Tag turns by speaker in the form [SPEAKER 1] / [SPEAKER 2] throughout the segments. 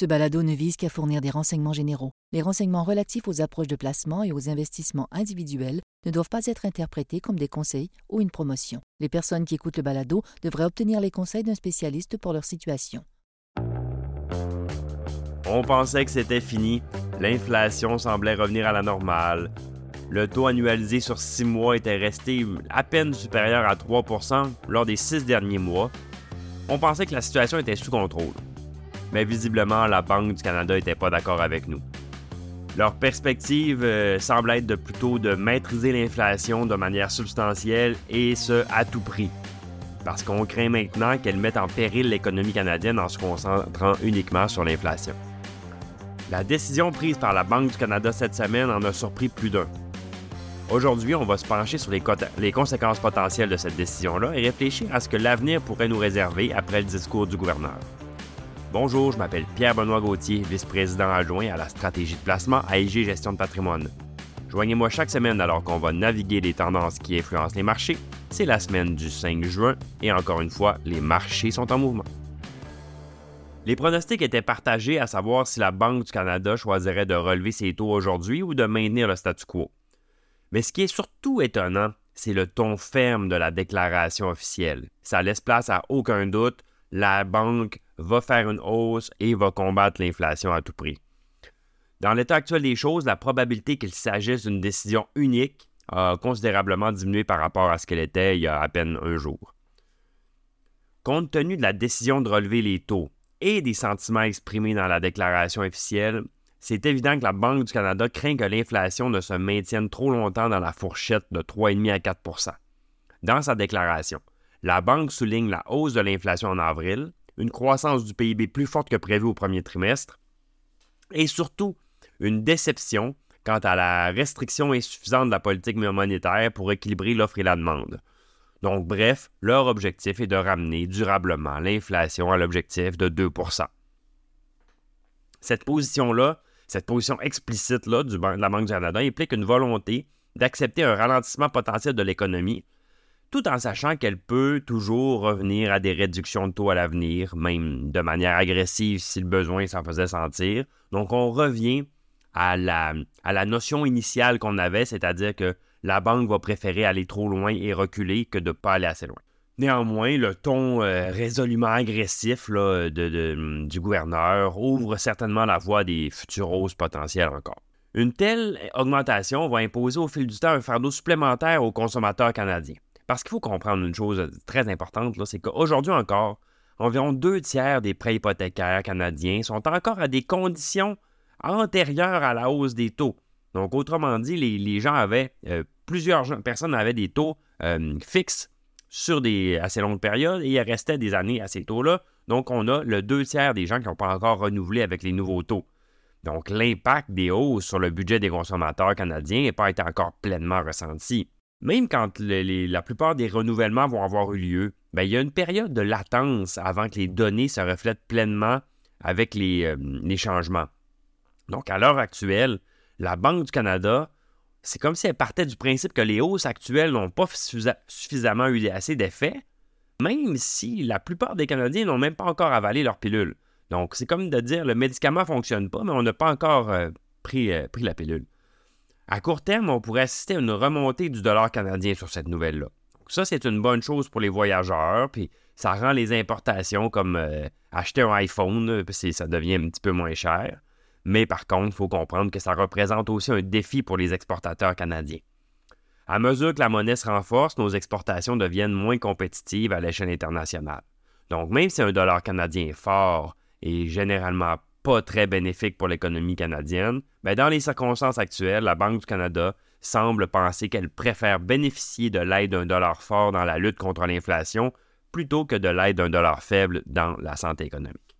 [SPEAKER 1] Ce balado ne vise qu'à fournir des renseignements généraux. Les renseignements relatifs aux approches de placement et aux investissements individuels ne doivent pas être interprétés comme des conseils ou une promotion. Les personnes qui écoutent le balado devraient obtenir les conseils d'un spécialiste pour leur situation.
[SPEAKER 2] On pensait que c'était fini. L'inflation semblait revenir à la normale. Le taux annualisé sur six mois était resté à peine supérieur à 3% lors des six derniers mois. On pensait que la situation était sous contrôle mais visiblement, la Banque du Canada n'était pas d'accord avec nous. Leur perspective euh, semble être de plutôt de maîtriser l'inflation de manière substantielle et ce à tout prix. Parce qu'on craint maintenant qu'elle mette en péril l'économie canadienne en se concentrant uniquement sur l'inflation. La décision prise par la Banque du Canada cette semaine en a surpris plus d'un. Aujourd'hui, on va se pencher sur les, les conséquences potentielles de cette décision-là et réfléchir à ce que l'avenir pourrait nous réserver après le discours du gouverneur. Bonjour, je m'appelle Pierre-Benoît Gauthier, vice-président adjoint à la stratégie de placement à IG Gestion de patrimoine. Joignez-moi chaque semaine alors qu'on va naviguer les tendances qui influencent les marchés. C'est la semaine du 5 juin et encore une fois, les marchés sont en mouvement. Les pronostics étaient partagés à savoir si la Banque du Canada choisirait de relever ses taux aujourd'hui ou de maintenir le statu quo. Mais ce qui est surtout étonnant, c'est le ton ferme de la déclaration officielle. Ça laisse place à aucun doute, la banque va faire une hausse et va combattre l'inflation à tout prix. Dans l'état actuel des choses, la probabilité qu'il s'agisse d'une décision unique a considérablement diminué par rapport à ce qu'elle était il y a à peine un jour. Compte tenu de la décision de relever les taux et des sentiments exprimés dans la déclaration officielle, c'est évident que la Banque du Canada craint que l'inflation ne se maintienne trop longtemps dans la fourchette de 3,5 à 4% Dans sa déclaration, la Banque souligne la hausse de l'inflation en avril, une croissance du PIB plus forte que prévu au premier trimestre, et surtout une déception quant à la restriction insuffisante de la politique monétaire pour équilibrer l'offre et la demande. Donc, bref, leur objectif est de ramener durablement l'inflation à l'objectif de 2% Cette position-là, cette position explicite-là de la Banque du Canada implique une volonté d'accepter un ralentissement potentiel de l'économie tout en sachant qu'elle peut toujours revenir à des réductions de taux à l'avenir, même de manière agressive si le besoin s'en faisait sentir. Donc on revient à la, à notion initiale qu'on avait, c'est-à-dire que la banque va préférer aller trop loin et reculer que de ne pas aller assez loin. Néanmoins, le ton euh, résolument agressif du gouverneur ouvre certainement la voie des futures hausses potentielles encore. Une telle augmentation va imposer au fil du temps un fardeau supplémentaire aux consommateurs canadiens. Parce qu'il faut comprendre une chose très importante, c'est qu'aujourd'hui encore, environ deux tiers des prêts hypothécaires canadiens sont encore à des conditions antérieures à la hausse des taux. Donc, autrement dit, les, gens avaient, euh, plusieurs personnes avaient des taux euh, fixes sur des assez longues périodes et il restait des années à ces taux-là. Donc, on a le deux tiers des gens qui n'ont pas encore renouvelé avec les nouveaux taux. Donc, l'impact des hausses sur le budget des consommateurs canadiens n'a pas été encore pleinement ressenti même quand la plupart des renouvellements vont avoir eu lieu, ben, il y a une période de latence avant que les données se reflètent pleinement avec les, euh, changements. Donc, à l'heure actuelle, la Banque du Canada, c'est comme si elle partait du principe que les hausses actuelles n'ont pas suffisamment eu assez d'effets, même si la plupart des Canadiens n'ont même pas encore avalé leur pilule. Donc, c'est comme de dire le médicament ne fonctionne pas, mais on n'a pas encore euh, euh, pris la pilule. À court terme, on pourrait assister à une remontée du dollar canadien sur cette nouvelle-là. Ça, c'est une bonne chose pour les voyageurs, puis ça rend les importations comme euh, acheter un iPhone, puis ça devient un petit peu moins cher. Mais par contre, il faut comprendre que ça représente aussi un défi pour les exportateurs canadiens. À mesure que la monnaie se renforce, nos exportations deviennent moins compétitives à l'échelle internationale. Donc, même si un dollar canadien est fort et généralement pas très bénéfique pour l'économie canadienne, mais dans les circonstances actuelles, la Banque du Canada semble penser qu'elle préfère bénéficier de l'aide d'un dollar fort dans la lutte contre l'inflation plutôt que de l'aide d'un dollar faible dans la santé économique.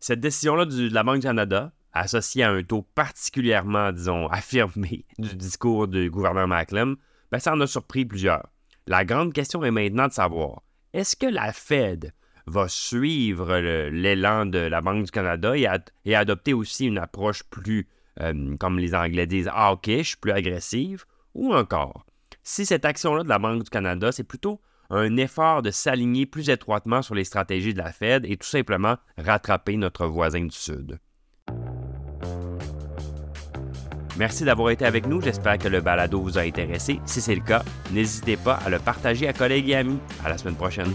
[SPEAKER 2] Cette décision-là de la Banque du Canada, associée à un taux particulièrement, disons, affirmé du discours du gouverneur Macklem, ben, ça en a surpris plusieurs. La grande question est maintenant de savoir, est-ce que la Fed va suivre l'élan de la Banque du Canada et, adopter aussi une approche plus, euh, comme les Anglais disent, hawkish, plus agressive, ou encore, si cette action-là de la Banque du Canada, c'est plutôt un effort de s'aligner plus étroitement sur les stratégies de la Fed et tout simplement rattraper notre voisin du Sud. Merci d'avoir été avec nous. J'espère que le balado vous a intéressé. Si c'est le cas, n'hésitez pas à le partager à collègues et amis. À la semaine prochaine.